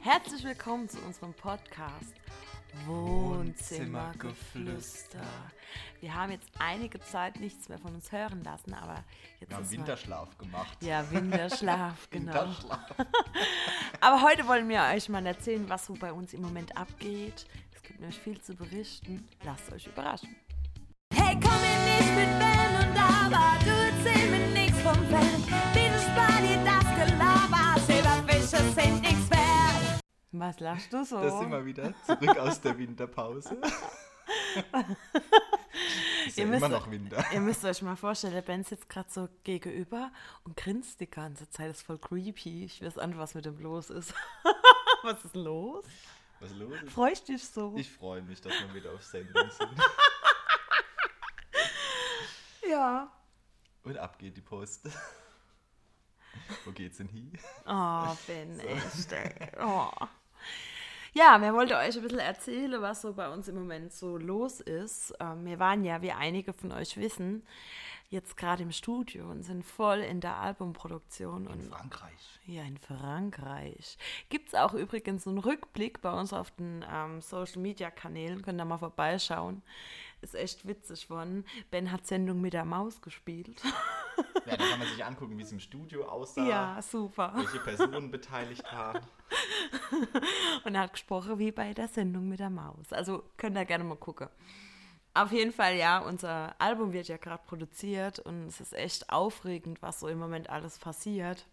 Herzlich willkommen zu unserem Podcast Wohnzimmergeflüster. Wir haben jetzt einige Zeit nichts mehr von uns hören lassen, aber jetzt Wir haben ist Winterschlaf gemacht. Mal, ja, Winterschlaf, genau. Winterschlaf. Aber heute wollen wir euch mal erzählen, was so bei uns im Moment abgeht. Es gibt nämlich viel zu berichten. Lasst euch überraschen. Hey, komm mir nicht mit Ben und Aber, du erzähl mir Was lachst du so? Da sind wir wieder zurück aus der Winterpause. ist ja Ihr müsst- immer noch Winter. Ihr müsst euch mal vorstellen, der Ben sitzt gerade so gegenüber und grinst die ganze Zeit. Das ist voll creepy. Ich weiß nicht, was mit dem los ist. was ist los? Was los ist? Freust dich so? Ich freue mich, dass wir wieder auf Sendung sind. ja. Und ab geht die Post. Wo geht's denn hin? Oh, Ben, echt. ey. Oh. Ja, wir wollten euch ein bisschen erzählen, was so bei uns im Moment so los ist. Ähm, wir waren ja, wie einige von euch wissen, jetzt gerade im Studio und sind voll in der Albumproduktion. In Und Frankreich. ja, in Frankreich. Gibt es auch übrigens einen Rückblick bei uns auf den ähm, Social Media Kanälen. Könnt ihr mal vorbeischauen. Ist echt witzig geworden. Ben hat Sendung mit der Maus gespielt. Ja, da kann man sich angucken, wie es im Studio aussah. ja, super. Welche Personen beteiligt waren. Und er hat gesprochen wie bei der Sendung mit der Maus. Also könnt ihr gerne mal gucken. Auf jeden Fall, ja, unser Album wird ja gerade produziert und es ist echt aufregend, was so im Moment alles passiert.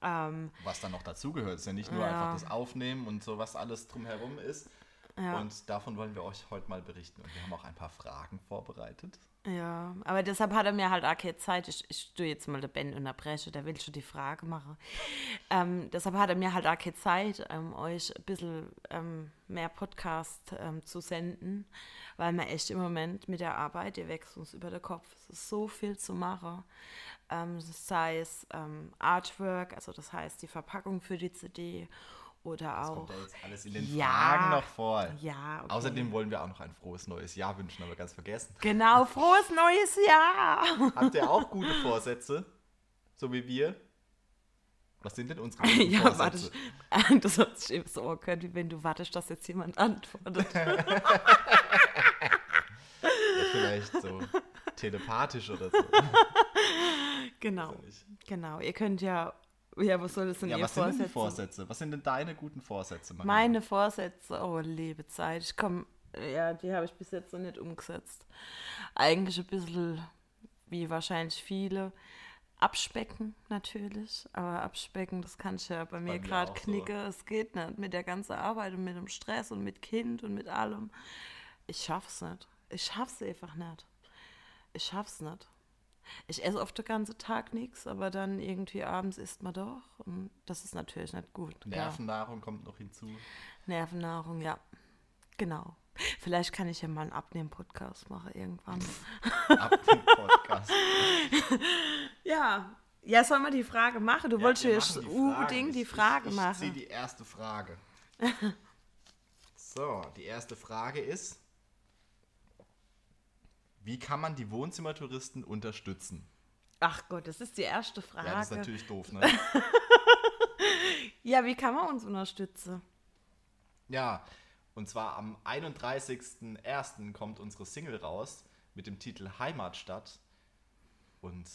Ähm, Was dann noch dazugehört, ist ja nicht nur Ja. einfach das Aufnehmen und so, was alles drumherum ist. Ja. Und davon wollen wir euch heute mal berichten. Und wir haben auch ein paar Fragen vorbereitet. ja, aber deshalb hat er mir halt auch keine Zeit. Ich, ich tue jetzt mal den Ben unterbrechen, der will schon die Frage machen. Ähm, deshalb hat er mir halt auch keine Zeit, ähm, euch ein bisschen ähm, mehr Podcast ähm, zu senden, weil wir echt im Moment mit der Arbeit, ihr wächst uns über den Kopf. Es ist so viel zu machen. Ähm, sei es ähm, Artwork, also das heißt die Verpackung für die CD oder Das auch. kommt ja jetzt alles in den Ja. Fragen noch vor. Ja, okay. Außerdem wollen wir auch noch ein frohes neues Jahr wünschen, aber ganz vergessen. Genau, frohes neues Jahr! Habt ihr auch gute Vorsätze? So wie wir? Was sind denn unsere guten Ja, warte. Vorsätze? Das hört sich eben so an, wie wenn du wartest, dass jetzt jemand antwortet. Ja, vielleicht so telepathisch oder so. Genau, genau. Ihr könnt ja, ja, was soll das denn Ja, was sind denn Vorsätze? Vorsätze? Was sind denn deine guten Vorsätze? Maria? Meine Vorsätze, oh, liebe Zeit. Ich komme, ja, die habe ich bis jetzt noch nicht umgesetzt. Eigentlich ein bisschen, wie wahrscheinlich viele, abspecken natürlich. Aber abspecken, das kann ich ja bei mir mir gerade auch so. knicken. Es geht nicht mit der ganzen Arbeit und mit dem Stress und mit Kind und mit allem. Ich schaff's nicht. Ich schaff's einfach nicht. Ich schaff's nicht. Ich esse oft den ganzen Tag nichts, aber dann irgendwie abends isst man doch. Und das ist natürlich nicht gut. Nervennahrung kommt noch hinzu. Nervennahrung, ja. Genau. Vielleicht kann ich ja mal einen Abnehmen-Podcast machen irgendwann. Ab dem Podcast. Ja. Ja, soll man die Frage machen? Du wolltest wir jetzt machen die Fragen. unbedingt die Frage ich, ich, Ich ziehe machen. die erste Frage. so, die erste Frage ist: Wie kann man die Wohnzimmertouristen unterstützen? Ach Gott, das ist die erste Frage. Ja, das ist natürlich doof, ne? Ja, wie kann man uns unterstützen? Ja, und zwar am 31.01. kommt unsere Single raus mit dem Titel Heimatstadt. Und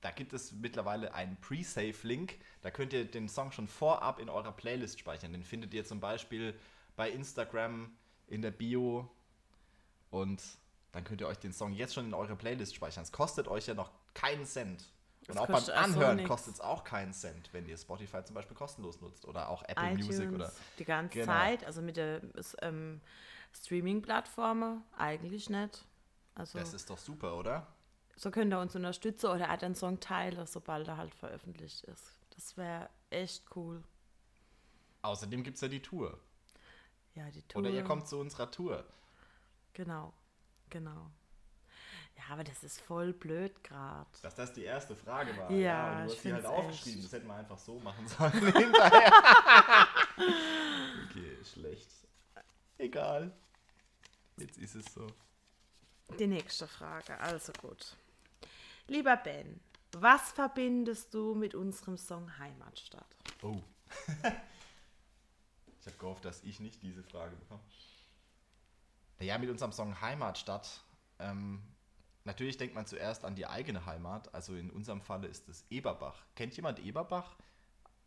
da gibt es mittlerweile einen Pre-Save-Link. Da könnt ihr den Song schon vorab in eurer Playlist speichern. Den findet ihr zum Beispiel bei Instagram in der Bio. Und dann könnt ihr euch den Song jetzt schon in eure Playlist speichern. Es kostet euch ja noch keinen Cent. Und Das auch beim Anhören nix. kostet es auch keinen Cent, wenn ihr Spotify zum Beispiel kostenlos nutzt. Oder auch Apple Music iTunes oder die ganze Genau. Zeit, also mit der ähm, Streaming-Plattform eigentlich nicht. Also Das ist doch super, oder? so könnt ihr uns unterstützen oder auch den Song teilen, sobald er halt veröffentlicht ist. Das wäre echt cool. Außerdem gibt es ja die Tour. Ja, die Tour. Oder ihr kommt zu unserer Tour. Genau, genau. Ja, aber das ist voll blöd gerade. Dass das die erste Frage war. Ja, und du ich hast die halt aufgeschrieben. echt. Das hätten wir einfach so machen sollen hinterher. okay, schlecht. Egal. Jetzt ist es so. Die nächste Frage, also gut. Lieber Ben, was verbindest du mit unserem Song Heimatstadt? Oh. dass ich nicht diese Frage bekomme. Ja, mit unserem Song Heimatstadt. Ähm, natürlich denkt man zuerst an die eigene Heimat. Also in unserem Falle ist es Eberbach. Kennt jemand Eberbach?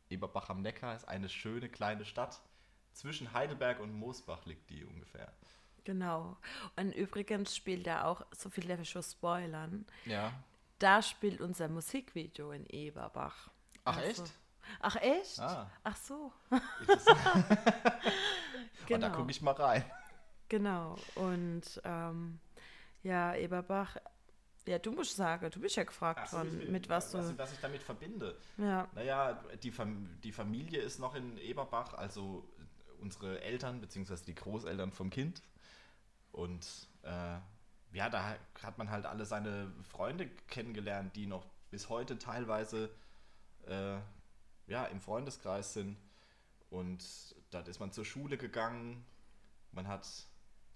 Eberbach am Neckar ist eine schöne kleine Stadt. Zwischen Heidelberg und Moosbach liegt die ungefähr. Genau. Und übrigens spielt er auch, so viel darf ich schon spoilern, Ja. da spielt unser Musikvideo in Eberbach. Ach, Also- echt? Ach echt? Ah. Ach so. Genau. Da gucke ich mal rein. Genau. Und ähm, ja, Eberbach, ja, du musst sagen, du bist ja gefragt so, worden, ich- mit was du. was, was ich damit verbinde. ja, Naja, die, Fam die Familie ist noch in Eberbach, also unsere Eltern bzw. die Großeltern vom Kind. Und äh, ja, da hat man halt alle seine Freunde kennengelernt, die noch bis heute teilweise äh, ja, im Freundeskreis sind. Und dort ist man zur Schule gegangen. Man hat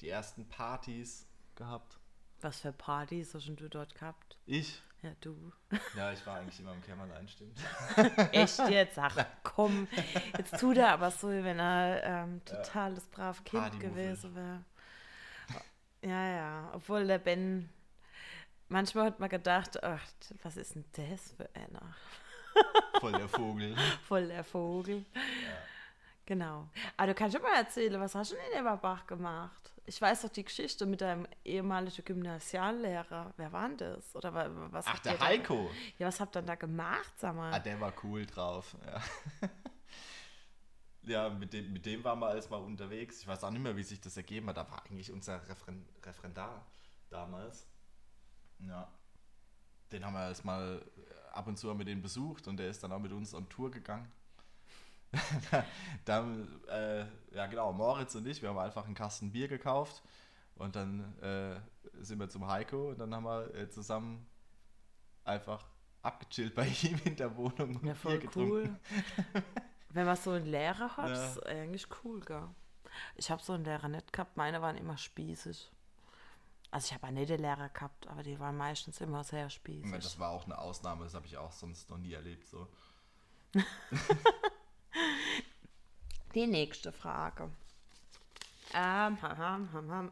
die ersten Partys gehabt. was für Partys hast du dort gehabt? Ich? Ja, du. Ja, ich war eigentlich immer im Kämmerlein, stimmt. Echt jetzt? Ach komm, jetzt tut er aber so, wenn er ähm, total das brave Kind gewesen wäre. Ja, ja, obwohl der Ben, manchmal hat man gedacht, ach, was ist denn das für einer? Voll der Vogel. Voll der Vogel. Genau. Aber du kannst schon mal erzählen, was hast du denn in Eberbach gemacht? Ich weiß doch die Geschichte mit deinem ehemaligen Gymnasiallehrer. Wer war denn das? Oder wa- was Ach, der ihr da- Heiko. Ja, was habt ihr denn da gemacht, sag mal? Ah, der war cool drauf. Ja, ja mit, dem, mit dem waren wir alles mal unterwegs. Ich weiß auch nicht mehr, wie sich das ergeben hat. Da war eigentlich unser Referen Referendar damals. Ja. Den haben wir erst mal ab und zu mit dem besucht und der ist dann auch mit uns on Tour gegangen. dann, äh, ja genau, Moritz und ich, wir haben einfach einen Kasten Bier gekauft und dann äh, sind wir zum Heiko und dann haben wir äh, zusammen einfach abgechillt bei ihm in der Wohnung und Ja, voll Bier getrunken. cool. Wenn man so einen Lehrer hat, Ja. ist eigentlich cool, gell? Ich habe so einen Lehrer nicht gehabt, meine waren immer spießig. Also ich habe auch nette Lehrer gehabt, aber die waren meistens immer sehr spießig. Das war auch eine Ausnahme, das habe ich auch sonst noch nie erlebt. So. Die nächste Frage. Ähm, ham, ham, ham, ham.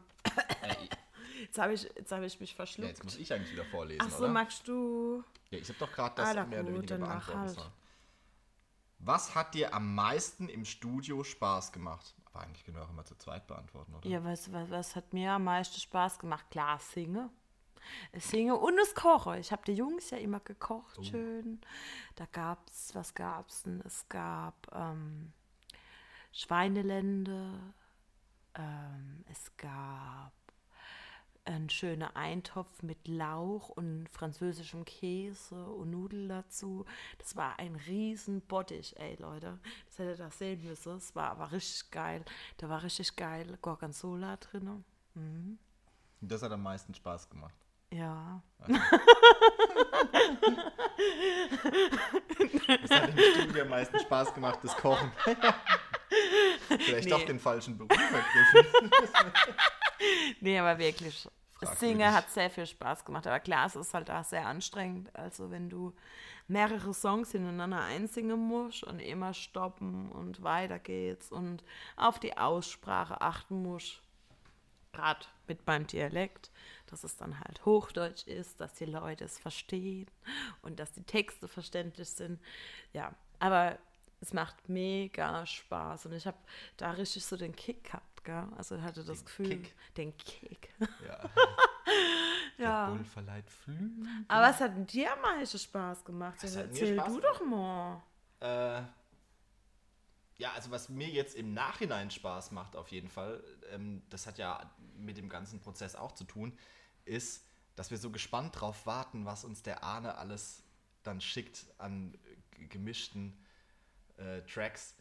Jetzt habe ich, jetzt hab ich mich Ja, verschluckt. jetzt muss ich eigentlich wieder vorlesen, Ach so, oder? magst du? Ja, ich habe doch gerade das Ah, mehr oder weniger beantwortet. halt. sollen. Was hat dir am meisten im Studio Spaß gemacht? Aber eigentlich können wir auch immer zu zweit beantworten, oder? Ja, was, was, was hat mir am meisten Spaß gemacht? Klar, singe. Singe und das Kochen. Ich habe die Jungs ja immer gekocht, Oh. schön. Da gab's, was gab's denn? Es gab ähm, Schweinelände, ähm, es gab einen schönen Eintopf mit Lauch und französischem Käse und Nudeln dazu. Das war ein riesen Bottich, ey Leute. Das hättet ihr das sehen müssen. Es war aber richtig geil. Da war richtig geil Gorgonzola drin. Und Das hat am meisten Spaß gemacht. Ja. Das hat im Studio am meisten Spaß gemacht, das Kochen. Vielleicht Nee. doch den falschen Beruf ergriffen. Nee, aber wirklich. Fragwürdig. Singen hat sehr viel Spaß gemacht. Aber klar, es ist halt auch sehr anstrengend. Also wenn du mehrere Songs hintereinander einsingen musst und immer stoppen und weiter geht's und auf die Aussprache achten musst. Gerade mit meinem Dialekt, dass es dann halt Hochdeutsch ist, dass die Leute es verstehen und dass die Texte verständlich sind. Ja, aber es macht mega Spaß und ich habe da richtig so den Kick gehabt, gell? Also hatte das Den Gefühl, Kick? den Kick. Ja. Ja. Der Bull verleiht Flügel. Aber es hat dir am meisten Spaß gemacht. Hat mir erzähl Spaß du doch mal. Äh, ja, also was mir jetzt im Nachhinein Spaß macht, auf jeden Fall, ähm, das hat ja mit dem ganzen Prozess auch zu tun, ist, dass wir so gespannt drauf warten, was uns der Ahne alles dann schickt an gemischten äh, Tracks.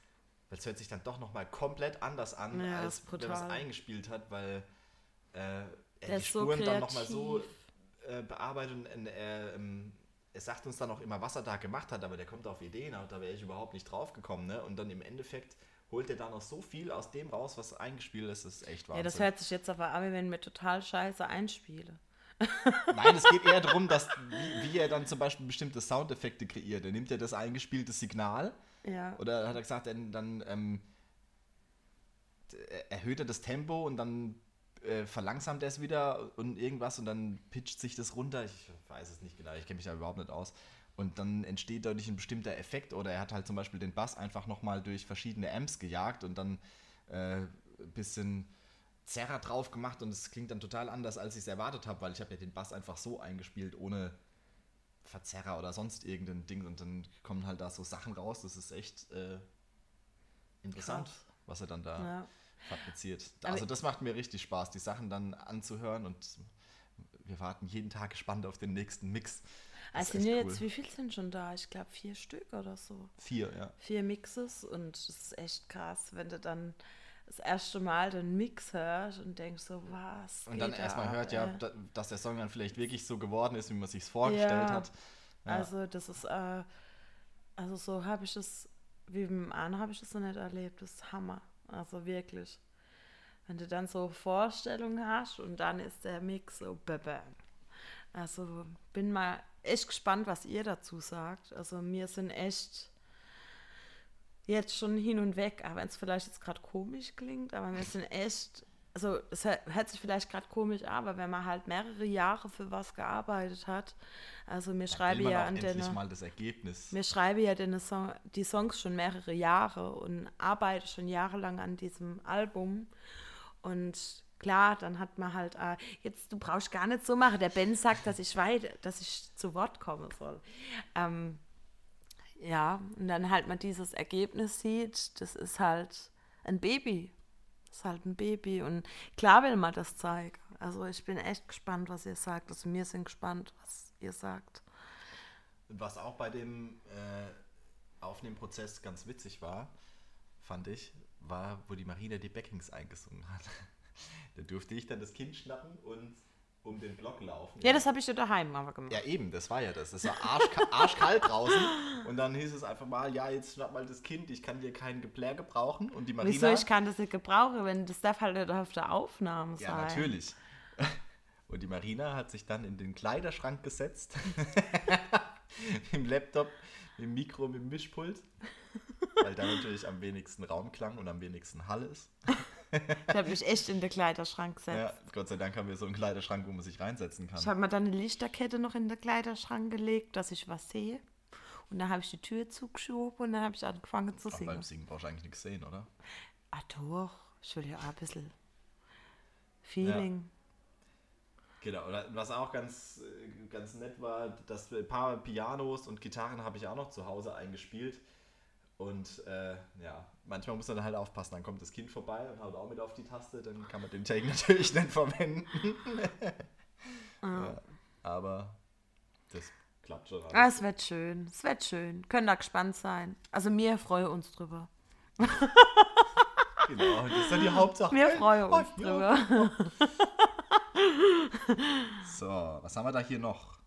Weil es hört sich dann doch nochmal komplett anders an, Ja, als wenn man es eingespielt hat, weil äh, er die ist so Spuren dann nochmal so äh, bearbeitet und äh, er, sagt uns dann auch immer, was er da gemacht hat, aber der kommt auf Ideen, da wäre ich überhaupt nicht drauf gekommen. Ne? Und dann im Endeffekt holt er da noch so viel aus dem raus, was eingespielt ist, das ist echt Ja, Wahnsinn. das hört sich jetzt aber an, wenn ich mir total scheiße einspiele. Nein, es geht eher darum, dass, wie, wie er dann zum Beispiel bestimmte Soundeffekte kreiert. Er nimmt ja das eingespielte Signal Ja. oder hat er gesagt, dann, dann ähm, äh, erhöht er das Tempo und dann äh, verlangsamt er es wieder und irgendwas und dann pitcht sich das runter. Ich weiß es nicht genau, ich kenne mich da überhaupt nicht aus. Und dann entsteht dadurch ein bestimmter Effekt oder er hat halt zum Beispiel den Bass einfach nochmal durch verschiedene Amps gejagt und dann äh, ein bisschen Zerrer drauf gemacht und es klingt dann total anders, als ich es erwartet habe, weil ich habe ja den Bass einfach so eingespielt, ohne Verzerrer oder sonst irgendein Ding und dann kommen halt da so Sachen raus. Das ist echt äh, interessant, Krass. was er dann da Ja. fabriziert. Also das macht mir richtig Spaß, die Sachen dann anzuhören und wir warten jeden Tag gespannt auf den nächsten Mix. Das Also sind echt jetzt, cool. wie viel sind schon da? Ich glaube vier Stück oder so. Vier, ja. Vier Mixes und das ist echt krass, wenn du dann das erste Mal den Mix hörst und denkst so, was Und dann erstmal hört, ja, da, dass der Song dann vielleicht wirklich so geworden ist, wie man sich vorgestellt Ja. hat. Ja. Also das ist, äh, also so habe ich es, wie mit dem Arne habe ich es noch nicht erlebt. Das ist Hammer. Also wirklich. Wenn du dann so Vorstellungen hast und dann ist der Mix so bam. Also bin mal echt gespannt, was ihr dazu sagt. Also wir sind echt jetzt schon hin und weg, auch wenn es vielleicht jetzt gerade komisch klingt, aber wir sind echt, also es hört sich vielleicht gerade komisch an, aber wenn man halt mehrere Jahre für was gearbeitet hat, also mir schreibe ja an den, mal das Ergebnis. mir schreibe ja den Song, die Songs schon mehrere Jahre und arbeite schon jahrelang an diesem Album und klar, dann hat man halt, äh, jetzt, du brauchst gar nicht so machen. Der Ben sagt, dass ich weit, dass ich zu Wort kommen soll. Ähm, ja, und dann halt man dieses Ergebnis sieht, das ist halt ein Baby. Das ist halt ein Baby. Und klar will man das zeigen. Also ich bin echt gespannt, was ihr sagt. Also wir sind gespannt, was ihr sagt. Was auch bei dem äh, Aufnehmprozess ganz witzig war, fand ich, war, wo die Marina die Backings eingesungen hat. da durfte ich dann das Kind schnappen und um den Block laufen. Ja, das habe ich ja daheim aber gemacht. Ja, eben, das war ja das. Es war arschka arschkalt draußen und dann hieß es einfach mal, ja, jetzt schnapp mal das Kind, ich kann dir kein Geplär gebrauchen. Und die Marina... Wieso, ich kann das nicht gebrauchen, wenn das darf halt nicht auf der Aufnahme sein. Ja, natürlich. Und die Marina hat sich dann in den Kleiderschrank gesetzt. mit dem Laptop, mit dem Mikro, mit dem Mischpult. Weil da natürlich am wenigsten Raumklang und am wenigsten Hall ist. Ich habe mich echt in den Kleiderschrank gesetzt. Ja, Gott sei Dank haben wir so einen Kleiderschrank, wo man sich reinsetzen kann. Ich habe mir dann eine Lichterkette noch in den Kleiderschrank gelegt, dass ich was sehe. Und dann habe ich die Tür zugeschoben und dann habe ich angefangen zu Aber singen. beim Singen brauchst du eigentlich nichts sehen, oder? Ah doch, ich will ja auch ein bisschen Feeling. Genau, oder was auch ganz, äh, ganz nett war, dass ein paar Pianos und Gitarren habe ich auch noch zu Hause eingespielt. Und äh, ja, manchmal muss man halt aufpassen, dann kommt das Kind vorbei und haut auch mit auf die Taste, dann kann man den Take natürlich nicht verwenden. ja, aber das klappt schon. alles. Ah, es wird schön, es wird schön. Können da gespannt sein. Also wir freuen uns drüber. Genau, das ist dann die Hauptsache. Wir freuen uns Oh, ja. drüber. So, was haben wir da hier noch?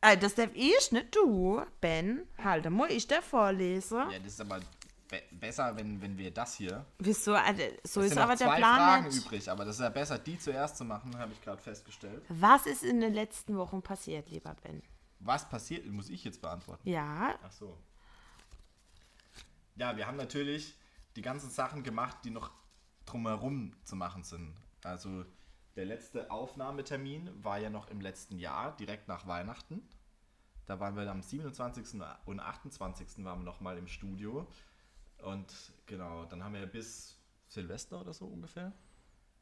Ah, das darf ich, nicht du, Ben. Halt, da muss ich dir vorlesen. Ja, das ist aber be besser, wenn, wenn wir das hier. Wieso? Also, so Es ist sind noch aber der zwei Plan Fragen nicht. übrig, aber das ist ja besser, die zuerst zu machen, habe ich gerade festgestellt. Was ist in den letzten Wochen passiert, lieber Ben? Was passiert, muss ich jetzt beantworten. Ja, Ach so. Ja, wir haben natürlich die ganzen Sachen gemacht, die noch drumherum zu machen sind. Also der letzte Aufnahmetermin war ja noch im letzten Jahr, direkt nach Weihnachten. Da waren wir am 27. und 28. waren wir nochmal im Studio. Und genau, dann haben wir bis Silvester oder so ungefähr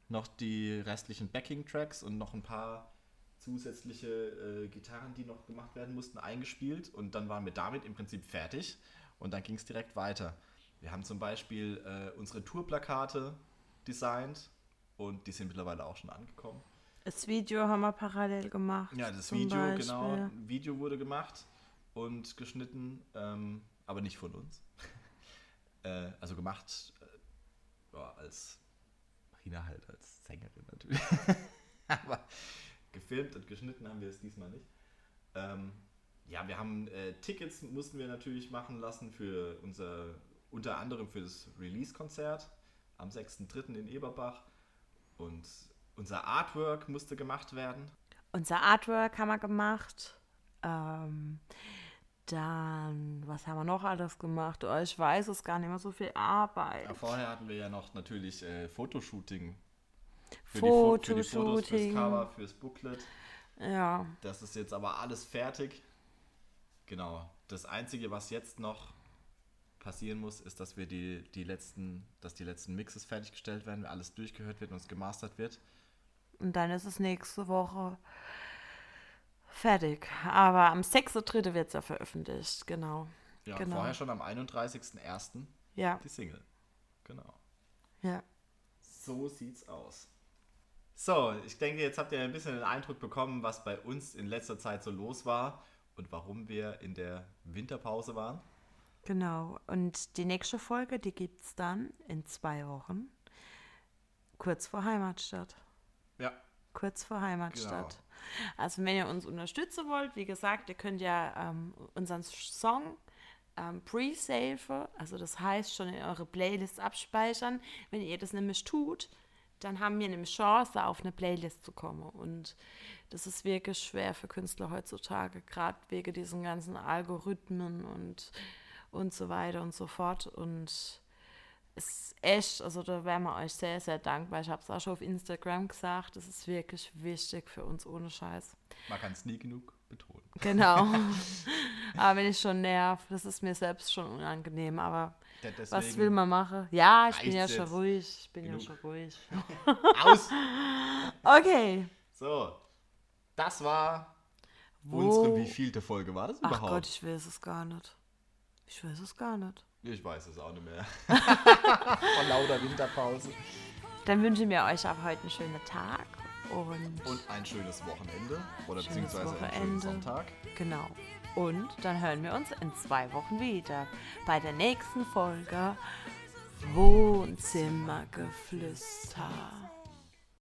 noch die restlichen Backing-Tracks und noch ein paar zusätzliche äh, Gitarren, die noch gemacht werden mussten, eingespielt. Und dann waren wir damit im Prinzip fertig. Und dann ging es direkt weiter. Wir haben zum Beispiel äh, unsere Tourplakate designt und die sind mittlerweile auch schon angekommen. das Video haben wir parallel gemacht. Ja, das Video, Beispiel. genau. Ein Video wurde gemacht und geschnitten, ähm, aber nicht von uns. äh, also gemacht äh, ja, als Marina halt, als Sängerin natürlich. aber gefilmt und geschnitten haben wir es diesmal nicht. Ähm, ja, wir haben äh, Tickets mussten wir natürlich machen lassen für unser, unter anderem für das Release-Konzert am 6.3. in Eberbach. Und unser Artwork musste gemacht werden. Unser Artwork haben wir gemacht. Ähm, Dann, was haben wir noch alles gemacht? Oh, ich weiß es gar nicht mehr, so viel Arbeit. Ja, vorher hatten wir ja noch natürlich äh, Fotoshooting. Für, die Fo- für die Fotos, fürs Fotoshooting. Cover, fürs Booklet. Ja, Das ist jetzt aber alles fertig. Genau. Das Einzige, was jetzt noch passieren muss, ist, dass wir die, die letzten, dass die letzten Mixes fertiggestellt werden, alles durchgehört wird und es gemastert wird. und dann ist es nächste Woche fertig. Aber am 6.3. wird es ja veröffentlicht, genau. Ja, Genau. vorher schon am 31.01. Ja, die Single. Genau. ja. So sieht's aus. So, ich denke, jetzt habt ihr ein bisschen den Eindruck bekommen, was bei uns in letzter Zeit so los war und warum wir in der Winterpause waren. Genau. Und die nächste Folge, die gibt es dann in zwei Wochen. Kurz vor Heimatstadt. Ja, Kurz vor Heimatstadt. Also wenn ihr uns unterstützen wollt, wie gesagt, ihr könnt ja ähm, unseren Song ähm, pre-saven, also das heißt schon in eure Playlist abspeichern. Wenn ihr das nämlich tut, dann haben wir nämlich Chance, auf eine Playlist zu kommen. Und das ist wirklich schwer für Künstler heutzutage, gerade wegen diesen ganzen Algorithmen und, und so weiter und so fort. Und es ist echt, also da wären wir euch sehr, sehr dankbar. Ich habe es auch schon auf Instagram gesagt, das ist wirklich wichtig für uns ohne Scheiß. man kann es nie genug betonen. Genau. aber wenn ich schon nerv, das ist mir selbst schon unangenehm, aber Ja, was will man machen? Ja, ich bin ja schon ruhig, ich bin Genug. ja schon ruhig. Aus! Okay. So, das war Wo- unsere wievielte Folge war das Ach überhaupt? Gott, ich weiß es gar nicht. Ich weiß es gar nicht. Ich weiß es auch nicht mehr. Von lauter Winterpause. Dann wünschen wir euch ab heute einen schönen Tag und, Und ein schönes Wochenende. Oder Schönes beziehungsweise einen schönen Wochenende. Sonntag. genau. Und dann hören wir uns in zwei Wochen wieder bei der nächsten Folge Wohnzimmergeflüster.